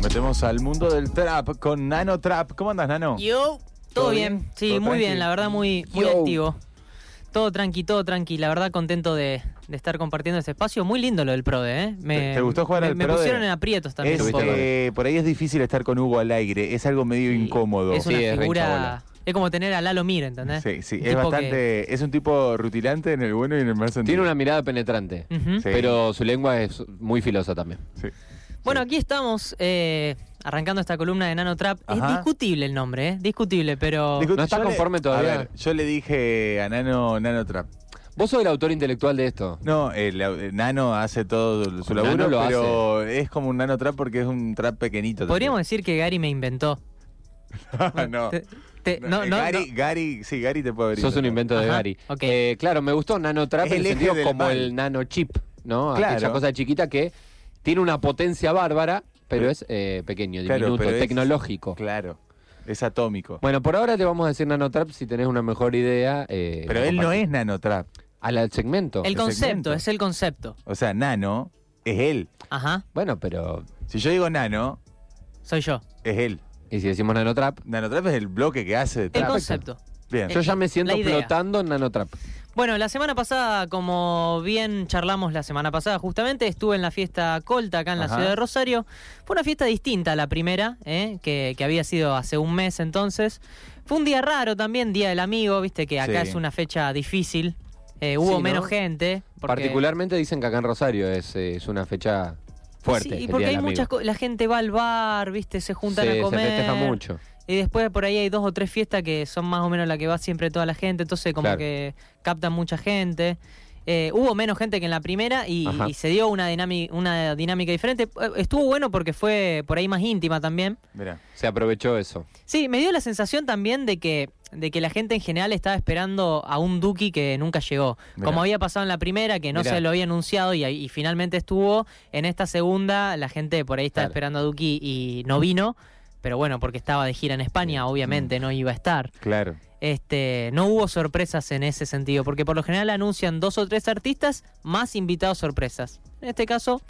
Nos metemos al mundo del trap con Nano Trap. ¿Cómo andas, Nano? Yo, todo, ¿Todo bien? bien? Sí, ¿Todo muy tranqui? bien, la verdad muy, muy Yo. activo. Todo tranqui, todo tranqui, la verdad contento de, de estar compartiendo este espacio. Muy lindo lo del PRODE, ¿eh? Me, ¿Te- gustó jugar me, al Me PRODE? pusieron en aprietos también. Es, un poco. eh, por ahí es difícil estar con Hugo al aire. Es algo medio Sí, incómodo. Es una Sí, figura... Es como tener a Lalo Mir, ¿entendés? Sí, sí. Un Es que- bastante. Es un tipo rutilante en el bueno y en el mal sentido. Tiene una mirada penetrante. Sí. pero su lengua es muy filosa también. Sí. Bueno, Sí. aquí estamos eh, arrancando esta columna de Nano Trap. Es Ajá. discutible el nombre, ¿eh? Discutible, pero... Discu- ¿No le- conforme todavía? A ver, yo le dije a Nano, Nano Trap. Vos sos el autor intelectual de esto. No, el, el Nano hace todo su laburo, Nano lo pero es como un Nano Trap porque es un trap pequeñito. Podríamos decir que Gary me inventó. también. no. Te- te- No, no, eh, no, Gary, no. Gary, sí, Gary te puede abrir. Sos un invento de Ajá, Gary. ok. Eh, claro, me gustó nanotrap Es en el sentido como mal. el nanochip, ¿no? Claro. Aquella cosa chiquita que tiene una potencia bárbara, pero es eh, pequeño, Claro, diminuto, es- tecnológico. Claro, es atómico. Bueno, por ahora te vamos a decir nanotrap si tenés una mejor idea. eh, pero él no es Nano Trap. Al al segmento. El el concepto, segmento. es el concepto. O sea, Nano es él. Ajá, Bueno, pero. Si yo digo Nano, soy yo. es él. ¿Y si decimos nanotrap? Nano Trap es el bloque que hace de El trap. concepto. Bien. Yo ya me siento flotando en nanotrap. Bueno, la semana pasada, como bien charlamos la semana pasada, justamente estuve en la fiesta Colta acá en la ciudad de Rosario. Fue una fiesta distinta a la primera, ¿eh? que, que había sido hace un mes entonces. Fue un día raro también, Día del Amigo, viste que acá Sí. es una fecha difícil. Eh, hubo Sí, ¿no? menos gente. porque- Particularmente dicen que acá en Rosario es, eh, es una fecha fuerte. Sí, el porque hay muchas cosas. La gente va al bar, viste, se juntan Sí, a se comer. festeja mucho. Y después por ahí hay dos o tres fiestas que son más o menos la que va siempre toda la gente, entonces como Claro. que captan mucha gente. Eh, hubo menos gente que en la primera y, y se dio una, dinámica una dinámica diferente. Eh, Estuvo bueno porque fue por ahí más íntima también. Mirá. Se aprovechó eso. Sí, me dio la sensación también de que, de que la gente en general estaba esperando a un Duki que nunca llegó. Mirá. Como había pasado en la primera, que no Mirá. se lo había anunciado y, finalmente estuvo. En esta segunda, la gente por ahí estaba esperando a Duki y no vino. Pero bueno, porque estaba de gira en España, obviamente no iba a estar. Claro. Este, no hubo sorpresas en ese sentido, porque por lo general anuncian dos o tres artistas más invitados sorpresas. En este caso,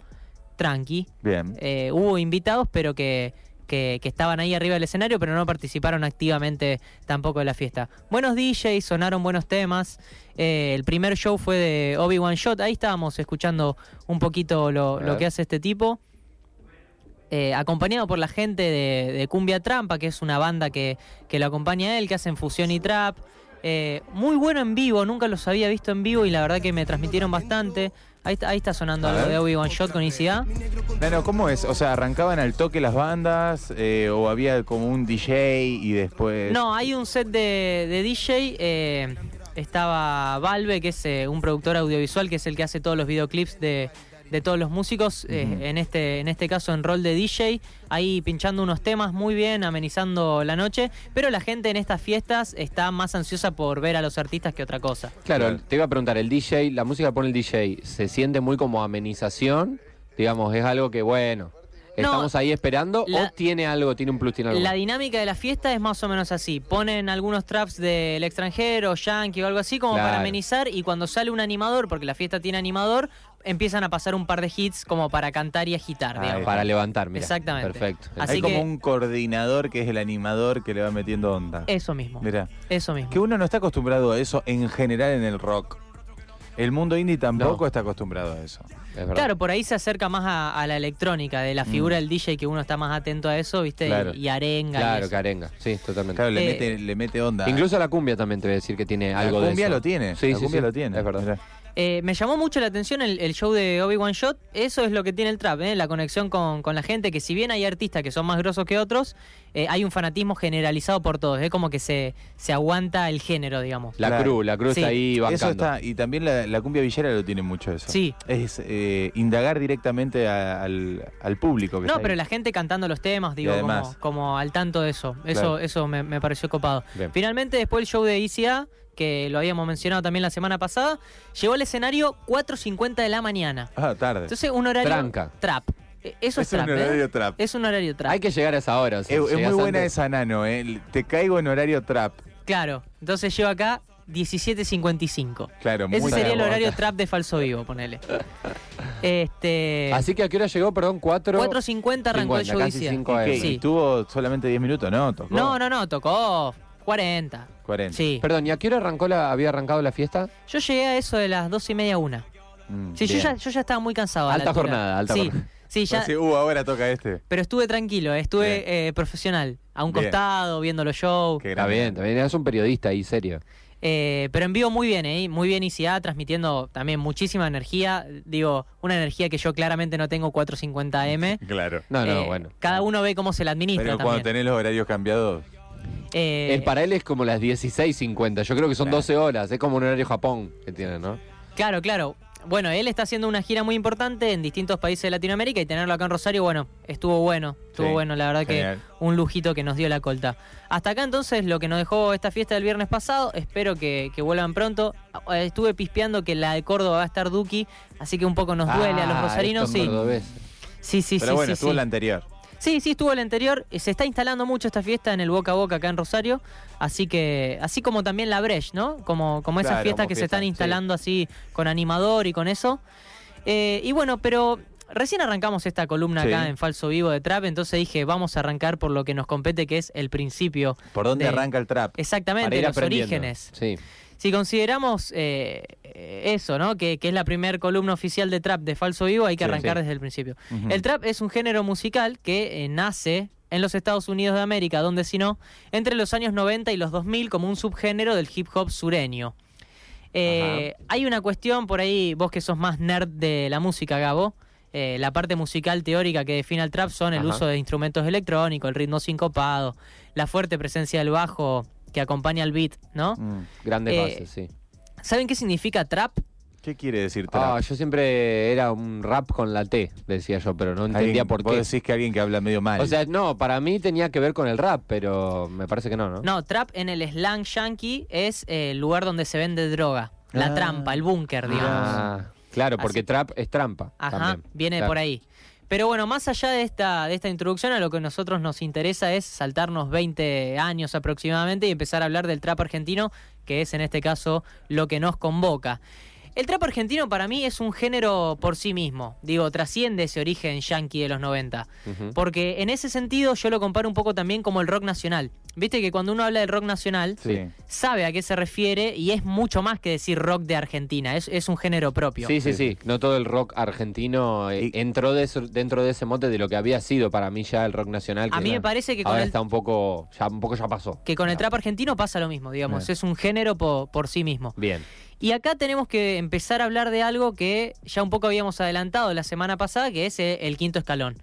tranqui. Bien. Eh, hubo invitados, pero que, que, que estaban ahí arriba del escenario, pero no participaron activamente tampoco de la fiesta. Buenos DJs, sonaron buenos temas. Eh, el primer show fue de Obi-Wan Shot. Ahí estábamos escuchando un poquito lo, lo que hace este tipo. Eh, acompañado por la gente de, de Cumbia Trampa, que es una banda que, que lo acompaña a él, que hacen fusión y trap. Eh, muy bueno en vivo, nunca los había visto en vivo y la verdad que me transmitieron bastante. Ahí está, ahí está sonando algo de Obi-Wan Shot con ICA. Nano, ¿cómo es? O sea, ¿arrancaban al toque las bandas eh, o había como un DJ y después...? No, hay un set de, de DJ. eh, estaba Valve, que es eh, un productor audiovisual, que es el que hace todos los videoclips de, de todos los músicos. eh, en, este, en este caso en rol de DJ. Ahí pinchando unos temas muy bien, amenizando la noche. Pero la gente en estas fiestas está más ansiosa por ver a los artistas que otra cosa. Claro, Claro. te iba a preguntar, el DJ, la música que pone el DJ, ¿se siente muy como amenización? Digamos, es algo que, bueno, No, estamos ahí esperando la- o tiene algo, tiene un plus, tiene algo. La dinámica de la fiesta es más o menos así. Ponen algunos traps del extranjero, yankee o algo así, como para amenizar. Y cuando sale un animador, porque la fiesta tiene animador, empiezan a pasar un par de hits como para cantar y agitar, Ah, digamos. Para levantar, mira. Exactamente. Perfecto. Así Hay como un coordinador que es el animador que le va metiendo onda. Eso mismo. Mira, Eso mismo. que uno no está acostumbrado a eso en general en el rock. El mundo indie tampoco No. está acostumbrado a eso. Es. Claro, por ahí se acerca más a, a la electrónica, de la figura del DJ, que uno está más atento a eso, ¿viste? Y- Mm. Claro. Y, arenga. y Claro, eso. que arenga. Sí, totalmente. Claro, le, Eh, mete, le mete onda. Incluso la cumbia también te voy a decir que tiene la algo de cumbia eso. lo tiene. Sí, la sí, cumbia sí. lo tiene. Es verdad. Mirá. Eh, me llamó mucho la atención el, el show de Obi-Wan Shot. Eso es lo que tiene el trap, ¿eh? la conexión con, con la gente. Que si bien hay artistas que son más grosos que otros, eh, hay un fanatismo generalizado por todos. Es como que se, se aguanta el género, digamos. La cruz, la cruz Sí. está ahí bancando. Eso está, y también la, la cumbia villera lo tiene mucho eso. Sí. Es eh, indagar directamente a- al, al público. Que No, pero ahí. la gente cantando los temas, digo, como, al tanto de eso. Eso, Claro. eso me, me pareció copado. Bien. Finalmente, después el show de ICA, que lo habíamos mencionado también la semana pasada, llegó al escenario 4.50 de la mañana. Ah, tarde. Entonces, un horario Tranca. trap. Eh, Eso es, Es un trap, ¿eh? horario trap. Es un horario trap. Hay que llegar a esa hora. o sea, es, es muy buena antes. esa nano, ¿eh? Te caigo en horario trap. Claro. Entonces llevo acá 17.55. Claro, muy Ese sería el horario trap de falso vivo, ponele. Este, Así que a qué hora llegó, perdón, 4. 4.50 arrancó el 50, show ¿Y. Sí. ¿Y Estuvo solamente 10 minutos, ¿no? ¿Tocó? No, no, no, tocó 40. 40. Sí. Perdón, ¿y a qué hora arrancó la, había arrancado la fiesta? Yo llegué a eso de las 12 y media, una. Mm, Sí, yo bien. ya, yo ya estaba muy cansado. a la Alta jornada, alta sí, jornada. Sí, ya, uh, ahora toca este. pero estuve tranquilo, estuve Bien. eh, profesional, a un Bien. costado, viendo los shows. Qué Está bien, también eres un periodista ahí, serio. Eh, pero en vivo muy bien, ¿eh? muy bien ICA, transmitiendo también muchísima energía. Digo, una energía que yo claramente no tengo 450M. Claro. No, no, Eh, bueno. Cada uno ve cómo se la administra Pero cuando también. tenés los horarios cambiados, Eh, El para él es como las 16.50. Yo creo que son Claro. 12 horas. Es como un horario Japón que tienen, ¿no? Claro, claro. Bueno, él está haciendo una gira muy importante en distintos países de Latinoamérica y tenerlo acá en Rosario, bueno, estuvo bueno. Estuvo Sí, bueno, la verdad genial. que un lujito que nos dio la colta. Hasta acá entonces lo que nos dejó esta fiesta del viernes pasado. Espero que, que vuelvan pronto. Eh, Estuve pispeando que la de Córdoba va a estar Duki, así que un poco nos duele a los Ah, rosarinos. Sí, sí, sí, pero sí. bueno, sí, estuvo sí. la anterior. Sí, sí, estuvo el anterior. Se está instalando mucho esta fiesta en el Boca a Boca acá en Rosario. Así que, así como también la Breche, ¿no? Como, como esas Claro, fiestas como que se están sí. instalando así con animador y con eso. Eh, y bueno, pero recién arrancamos esta columna acá en Falso Vivo de Trap. Entonces dije, vamos a arrancar por lo que nos compete, que es el principio. ¿Por dónde de- arranca el trap? Exactamente, los orígenes. Sí. Si consideramos eh, eh, eso, ¿no? Que, que es la primer columna oficial de trap de Falso Vivo, hay que Sí, arrancar sí. desde el principio. El trap es un género musical que eh, nace en los Estados Unidos de América, donde si no, entre los años 90 y los 2000 como un subgénero del hip hop sureño. Eh, hay una cuestión por ahí, vos que sos más nerd de la música, Gabo, eh, la parte musical teórica que define al trap son el Ajá. uso de instrumentos electrónicos, el ritmo sincopado, la fuerte presencia del bajo que acompaña al beat, ¿no? Mm. Grandes Eh, bases, sí. ¿Saben qué significa trap? ¿Qué quiere decir trap? Ah, yo siempre era un rap con la T, decía yo, pero no entendía por Vos qué. decís que alguien que habla medio mal. O sea, no, para mí tenía que ver con el rap, pero me parece que no, ¿no? No, trap en el slang yankee es eh, el lugar donde se vende droga. La Ah. trampa, el búnker, digamos. Ah, claro, porque Así- trap es trampa. Ajá, también. viene Claro. por ahí. Pero bueno, más allá de esta, de esta introducción, a lo que a nosotros nos interesa es saltarnos 20 años aproximadamente y empezar a hablar del trap argentino, que es en este caso lo que nos convoca. El trap argentino para mí es un género por sí mismo, digo, trasciende ese origen yankee de los 90. Ujú. Porque en ese sentido yo lo comparo un poco también como el rock nacional. Viste que cuando uno habla del rock nacional, sí. sabe a qué se refiere y es mucho más que decir rock de Argentina, es, es un género propio. Sí, sí, Sí. No todo el rock argentino eh, Y- entró de eso- dentro de ese mote de lo que había sido para mí ya el rock nacional. A mí me parece que con ahora el, está un poco, ya un poco ya pasó. que con el trap argentino pasa lo mismo, digamos, Bien. es un género po- por sí mismo. Bien. Y acá tenemos que empezar a hablar de algo que ya un poco habíamos adelantado la semana pasada, que es eh, el quinto escalón.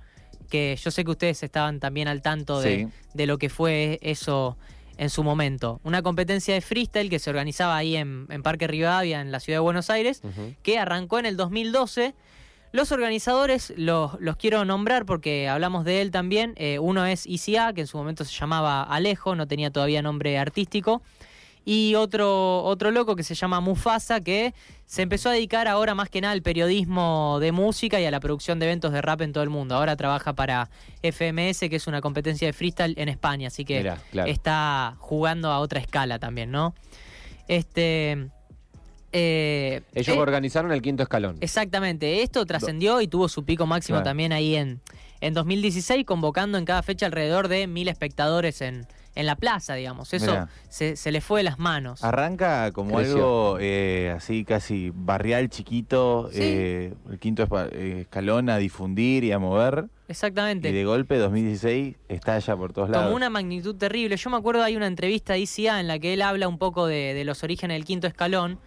Que yo sé que ustedes estaban también al tanto de, Sí. de lo que fue eso en su momento. Una competencia de freestyle que se organizaba ahí en, en Parque Rivadavia, en la ciudad de Buenos Aires, que arrancó en el 2012. Los organizadores los, los quiero nombrar porque hablamos de él también. Eh, uno es ICA, que en su momento se llamaba Alejo, no tenía todavía nombre artístico. Y otro, otro loco que se llama Mufasa, que se empezó a dedicar ahora más que nada al periodismo de música y a la producción de eventos de rap en todo el mundo. Ahora trabaja para FMS, que es una competencia de freestyle en España, así que Mirá, claro. está jugando a otra escala también, ¿no? Este. eh, Ellos eh, organizaron el quinto escalón. Exactamente, esto trascendió y tuvo su pico máximo Claro. también ahí en, en 2016, convocando en cada fecha alrededor de mil espectadores en, en la plaza, digamos. Eso se, se le fue de las manos. Arranca como Creció. algo eh, así casi barrial chiquito, Sí. eh, el quinto eh, escalón a difundir y a mover. Y Exactamente. de golpe 2016 estalla por todos lados. Como una magnitud terrible. Yo me acuerdo hay una entrevista de ICA en la que él habla un poco de, de los orígenes del quinto escalón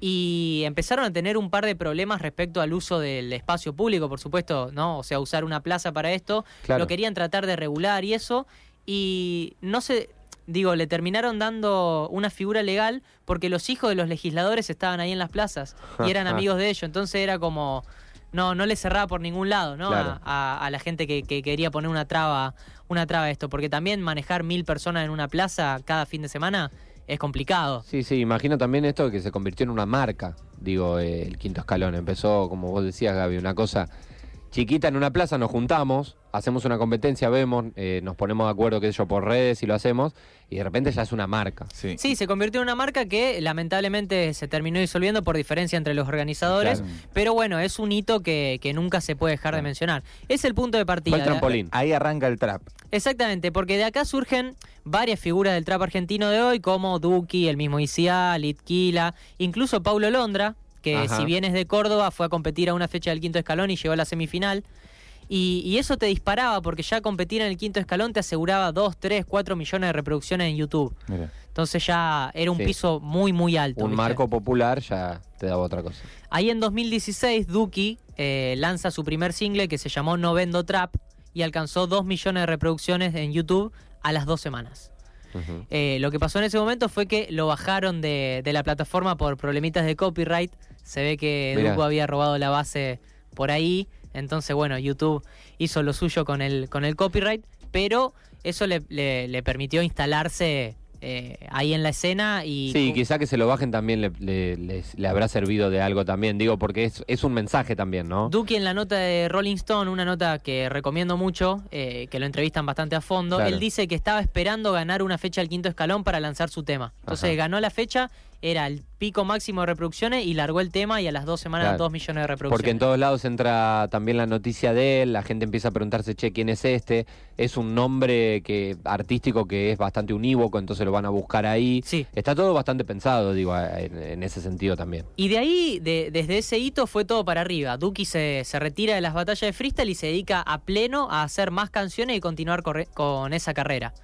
y empezaron a tener un par de problemas respecto al uso del espacio público, por supuesto, ¿no? O sea, usar una plaza para esto. Claro. Lo querían tratar de regular y eso. Y no sé, digo, le terminaron dando una figura legal porque los hijos de los legisladores estaban ahí en las plazas y eran amigos de ellos. Entonces era como, no, no le cerraba por ningún lado, ¿no? Claro. A, a- a la gente que, que quería poner una traba, una traba a esto. Porque también manejar mil personas en una plaza cada fin de semana es complicado. Sí, sí, imagino también esto que se convirtió en una marca, digo, eh, el quinto escalón. Empezó, como vos decías, Gaby, una cosa chiquita en una plaza, nos juntamos, hacemos una competencia, vemos, eh, nos ponemos de acuerdo, qué sé yo, por redes y lo hacemos, y de repente ya es una marca. Sí. Sí, se convirtió en una marca que lamentablemente se terminó disolviendo por diferencia entre los organizadores, Claro. pero bueno, es un hito que, que nunca se puede dejar de mencionar. Es el punto de partida. El trampolín. Ahí arranca el trap. Exactamente, porque de acá surgen varias figuras del trap argentino de hoy, como Duki, el mismo ICA, Litquila, incluso Paulo Londra, que Ajá. si bien es de Córdoba, fue a competir a una fecha del quinto escalón y llegó a la semifinal. Y, y eso te disparaba, porque ya competir en el quinto escalón te aseguraba 2, 3, 4 millones de reproducciones en YouTube. Mira. Entonces ya era un Sí. piso muy, muy alto. Un ¿viste? marco popular ya te daba otra cosa. Ahí en 2016, Duki eh, lanza su primer single que se llamó No Vendo Trap y alcanzó 2 millones de reproducciones en YouTube a las dos semanas. Eh, lo que pasó en ese momento fue que lo bajaron de, de la plataforma por problemitas de copyright. Se ve que Mirá. Duco había robado la base por ahí. Entonces, bueno, YouTube hizo lo suyo con el, con el copyright, pero eso le, le- le permitió instalarse eh, ahí en la escena y... Sí, quizá que se lo bajen también le, le- les- le habrá servido de algo también, digo, porque es, es un mensaje también, ¿no? Duki en la nota de Rolling Stone, una nota que recomiendo mucho, eh, que lo entrevistan bastante a fondo, Claro. él dice que estaba esperando ganar una fecha al quinto escalón para lanzar su tema. Entonces Ajá. ganó la fecha, era el pico máximo de reproducciones y largó el tema y a las dos semanas Claro. dos millones de reproducciones. Porque en todos lados entra también la noticia de él, la gente empieza a preguntarse, che, ¿quién es este? Es un nombre que artístico que es bastante unívoco, entonces lo van a buscar ahí. Sí. Está todo bastante pensado, digo, en, en ese sentido también. Y de ahí, de- desde ese hito, fue todo para arriba. Duki se, se retira de las batallas de freestyle y se dedica a pleno a hacer más canciones y continuar corre- con esa carrera.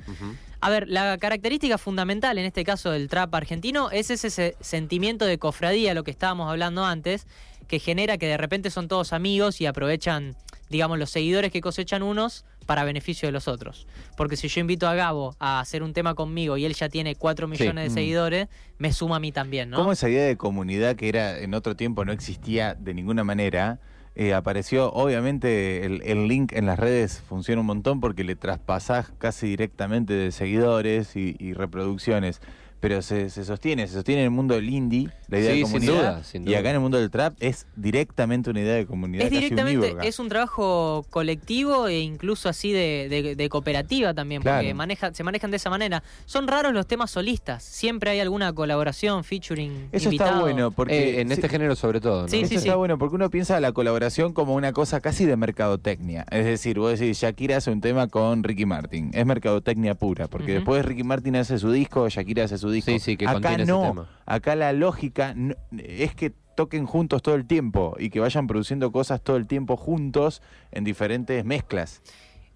A ver, la característica fundamental en este caso del trap argentino es ese se- sentimiento de cofradía, lo que estábamos hablando antes, que genera que de repente son todos amigos y aprovechan, digamos, los seguidores que cosechan unos para beneficio de los otros. Porque si yo invito a Gabo a hacer un tema conmigo y él ya tiene 4 millones de Mm. seguidores, me suma a mí también, ¿no? ¿Cómo esa idea de comunidad que era en otro tiempo no existía de ninguna manera? Eh, apareció, obviamente el, el link en las redes funciona un montón porque le traspasás casi directamente de seguidores y, y reproducciones, pero se, se sostiene, se sostiene en el mundo del indie, la idea Sí, de sin comunidad, duda, sin y duda. acá en el mundo del trap es directamente una idea de comunidad. Es casi directamente, unívoca. es un trabajo colectivo e incluso así de, de- de cooperativa también, porque maneja, se manejan de esa manera. Son raros los temas solistas, siempre hay alguna colaboración, featuring, Eso invitado. está bueno porque Eh, en sí- este género sobre todo, ¿no? Sí, Eso sí, está sí. bueno porque uno piensa la colaboración como una cosa casi de mercadotecnia. Es decir, vos decís, Shakira hace un tema con Ricky Martin. Es mercadotecnia pura, porque después Ricky Martin hace su disco, Shakira hace su disco. Sí, sí, que acá contiene ese no. tema. Acá la lógica no- es que toquen juntos todo el tiempo y que vayan produciendo cosas todo el tiempo juntos en diferentes mezclas.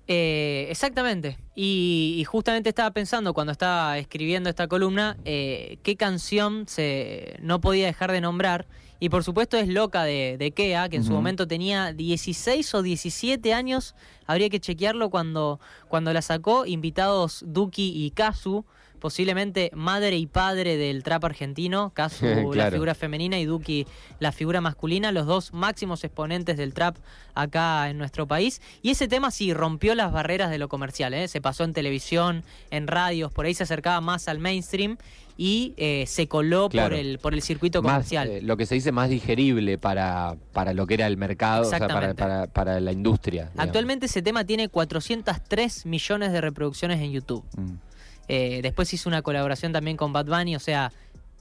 Eh, exactamente. Y, y justamente estaba pensando cuando estaba escribiendo esta columna eh, qué canción se no podía dejar de nombrar. Y por supuesto es Loca de, de Kea, que en su momento tenía 16 o 17 años. Habría que chequearlo cuando, cuando la sacó. Invitados Duki y Kazu, posiblemente madre y padre del trap argentino. Kazu, la figura femenina, y Duki, la figura masculina. Los dos máximos exponentes del trap acá en nuestro país. Y ese tema sí rompió las barreras de lo comercial. ¿eh? Se pasó en televisión, en radios, por ahí se acercaba más al mainstream y eh, se coló por, el, por el circuito Más, comercial. eh, lo que se dice más digerible para, para lo que era el mercado, o sea, para, para, para la industria. digamos. Actualmente ese tema tiene 403 millones de reproducciones en YouTube. Mm. Eh, después hizo una colaboración también con Bad Bunny, o sea,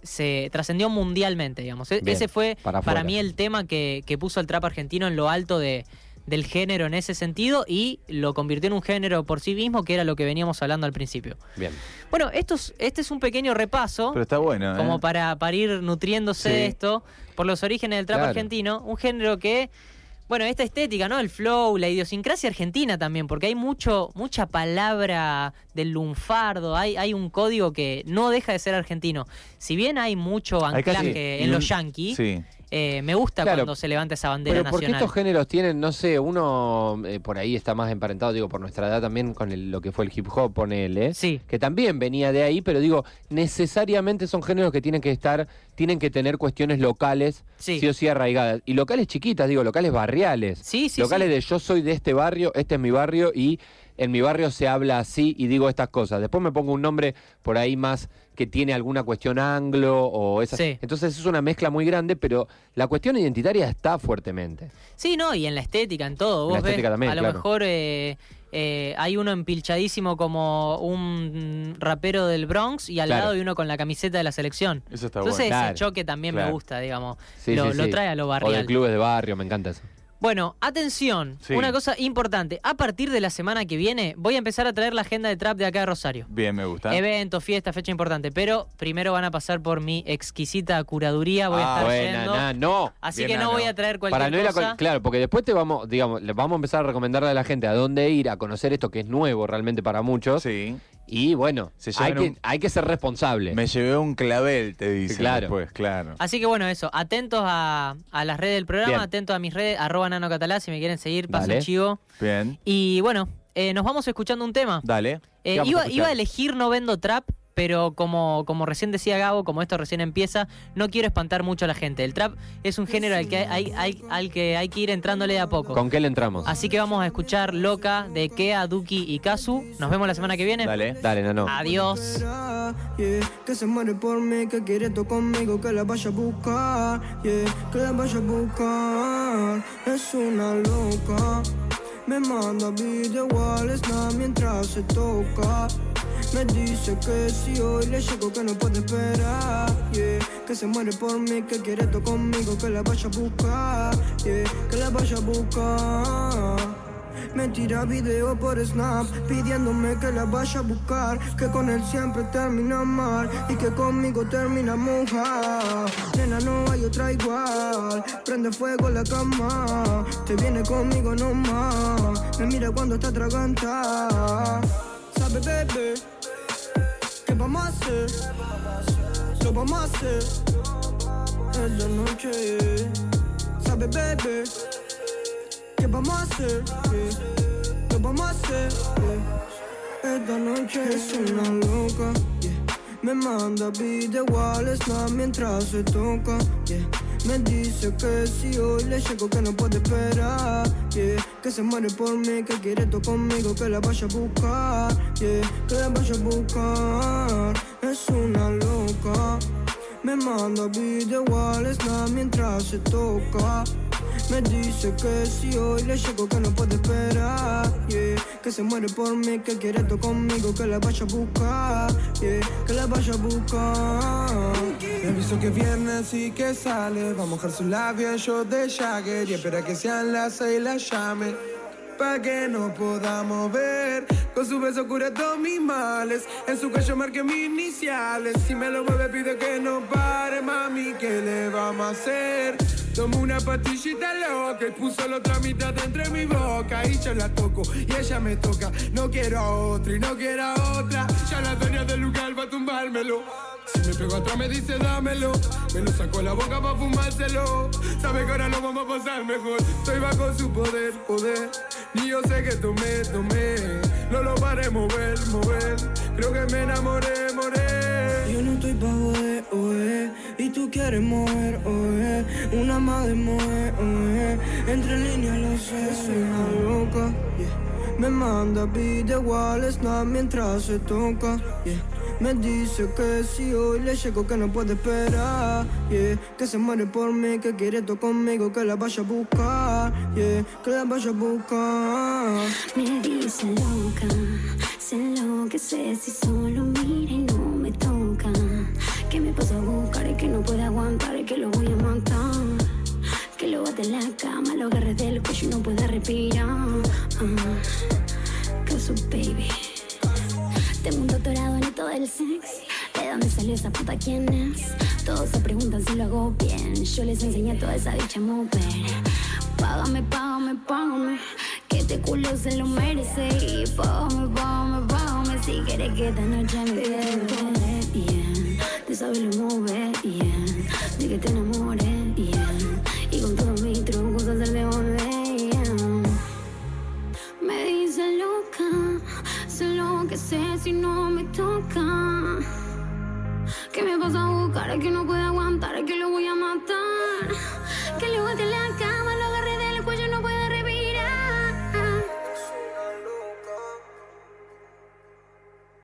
se trascendió mundialmente, digamos. E- Bien, Ese fue para mí el tema que, que puso el trap argentino en lo alto de, del género en ese sentido y lo convirtió en un género por sí mismo, que era lo que veníamos hablando al principio. Bien. Bueno, esto es- este es un pequeño repaso. Pero está bueno, ¿eh? como para, para ir nutriéndose Sí. de esto, por los orígenes del trap Claro. argentino, un género que, bueno, esta estética, ¿no? El flow, la idiosincrasia argentina también, porque hay mucho, mucha palabra del lunfardo, hay, hay un código que no deja de ser argentino. Si bien hay mucho Hay anclaje en los yankees, Sí. eh, me gusta Claro. cuando se levanta esa bandera Pero porque nacional. estos géneros tienen, no sé, uno eh, por ahí está más emparentado, digo, por nuestra edad también con el- lo que fue el hip hop, ponele, Sí. que también venía de ahí, pero digo, necesariamente son géneros que tienen que estar, tienen que tener cuestiones locales, Sí. sí o sí arraigadas. Y locales chiquitas, digo, locales barriales. Sí, sí, locales de yo soy de este barrio, este es mi barrio y en mi barrio se habla así y digo estas cosas. Después me pongo un nombre por ahí más que tiene alguna cuestión anglo o esa. Sí. Entonces es una mezcla muy grande, pero la cuestión identitaria está fuertemente. Sí, no, y en la estética, en todo. Vos la estética ves, también, a lo claro. mejor eh, eh, hay uno empilchadísimo como un rapero del Bronx y al Claro. lado hay uno con la camiseta de la selección. Eso está Entonces bueno. ese Claro, choque también me gusta, digamos. Sí, lo, sí, lo sí. trae a lo O de barrial. clubes de barrio, me encanta eso. Bueno, atención, Sí. una cosa importante. A partir de la semana que viene voy a empezar a traer la agenda de trap de acá de Rosario. Bien, me gusta. Eventos, fiesta, fecha importante. Pero primero van a pasar por mi exquisita curaduría. Voy a Ah, estar buena, yendo. na, no. Así Bien, que no voy a traer cualquier Para no ir a cosa. cual- claro, porque después te vamos, digamos, le vamos a empezar a recomendarle a la gente a dónde ir a conocer esto que es nuevo realmente para muchos. Sí. Y bueno, Se hay que, un- hay que ser responsable. Me llevé un clavel, te dice. Claro. Después, claro. Así que bueno, eso. Atentos a, a las redes del programa, Bien. atentos a mis redes, arroba Nano Catalá, si me quieren seguir, paso Dale. el chivo. Bien. Y bueno, eh, nos vamos escuchando un tema. Dale. Eh, ¿Qué vamos a iba, escuchar? iba a elegir No Vendo Trap, pero como, como recién decía Gabo, como esto recién empieza, no quiero espantar mucho a la gente. El trap es un género al que hay, hay- al que, hay que ir entrándole de a poco. ¿Con qué le entramos? Así que vamos a escuchar Loca de Kea, Duki y Kazu. Nos vemos la semana que viene. Dale. Dale, no, no. Adiós. Yeah, que se muere por mí, que quiere esto conmigo, que la vaya a buscar, yeah, que la vaya a buscar. Es una loca, me manda mientras se toca. Me dice que si hoy le llego que no puede esperar, yeah, que se muere por mí, que quiere esto conmigo, que la vaya a buscar, yeah, que la vaya a buscar. Me tira video por Snap pidiéndome que la vaya a buscar, que con él siempre termina mal y que conmigo termina moja. Nena, no hay otra igual, prende fuego la cama, te viene conmigo nomás, me mira cuando está atragantada. Sabe, bebé, ¿qué vamos a hacer? Lo vamos a hacer esta noche. Sabe, bebé. ¿Qué vamos a hacer? Yeah. ¿Qué vamos a hacer? Yeah. Esta noche es una loca. yeah. Me manda video al snap mientras se toca. yeah. Me dice que si hoy le llego que no puede esperar. yeah. Que se muere por mí, que quiere esto conmigo, que la vaya a buscar. yeah. Que la vaya a buscar. Es una loca. Me manda video al snap mientras se toca. Me dice que si hoy le llego que no puede esperar, yeah. Que se muere por mí, que quiere esto conmigo, que la vaya a buscar, yeah. Que la vaya a buscar. Me aviso que es viernes y que sale. Va a mojar su labio en shot de Jagger y espera que sean las seis la llame. Pa' que nos podamos ver. Con su beso cura todos mis males. En su cuello marqué mis iniciales. Si me lo mueve, pide que no pare, mami. ¿Qué le vamos a hacer? Tomo una pastillita loca y puso la otra mitad entre mi boca. Y yo la toco y ella me toca. No quiero a otra y no quiero a otra. Ya la dueña del lugar va a tumbármelo. Si me pego atrás me dice dámelo Me lo saco la boca pa' fumárselo. Sabe que ahora lo vamos a pasar mejor. Estoy bajo su poder, poder. Ni yo sé que tomé, tomé. No lo paré mover, mover. Creo que me enamoré, moré Yo no estoy bajo de oe Y tú quieres mover, oe Una más de mover, oe Entre líneas lo sé, soy una loca, yeah. Me manda video al snap mientras se toca, yeah. Me dice que si hoy le llego que no puede esperar, yeah. Que se muere por mí, que quiere esto conmigo, que la vaya a buscar, yeah. Que la vaya a buscar. Me dice loca, se enloquece si solo mira y no me toca. Que me pasa a buscar y que no puede aguantar y que lo voy a matar. Que lo bate en la cama, lo agarre del cuello y no puede respirar. Ah, que su baby. Tengo un doctorado en esto del sexy. ¿De dónde salió esa puta quién es? Todos se preguntan si lo hago bien. Yo les enseñé toda esa dicha mover. Págame, págame, págame. Que este culo se lo merece. Y págame, págame, págame. Si quieres que esta noche me quede bien. De saberlo mover bien. De que te enamores bien. Y con todos mis trucos hacerle volver. Me dice loca, lo que sé si no me toca. Que me vas a buscar, que no puede aguantar, que lo voy a matar. Que le bote la cara.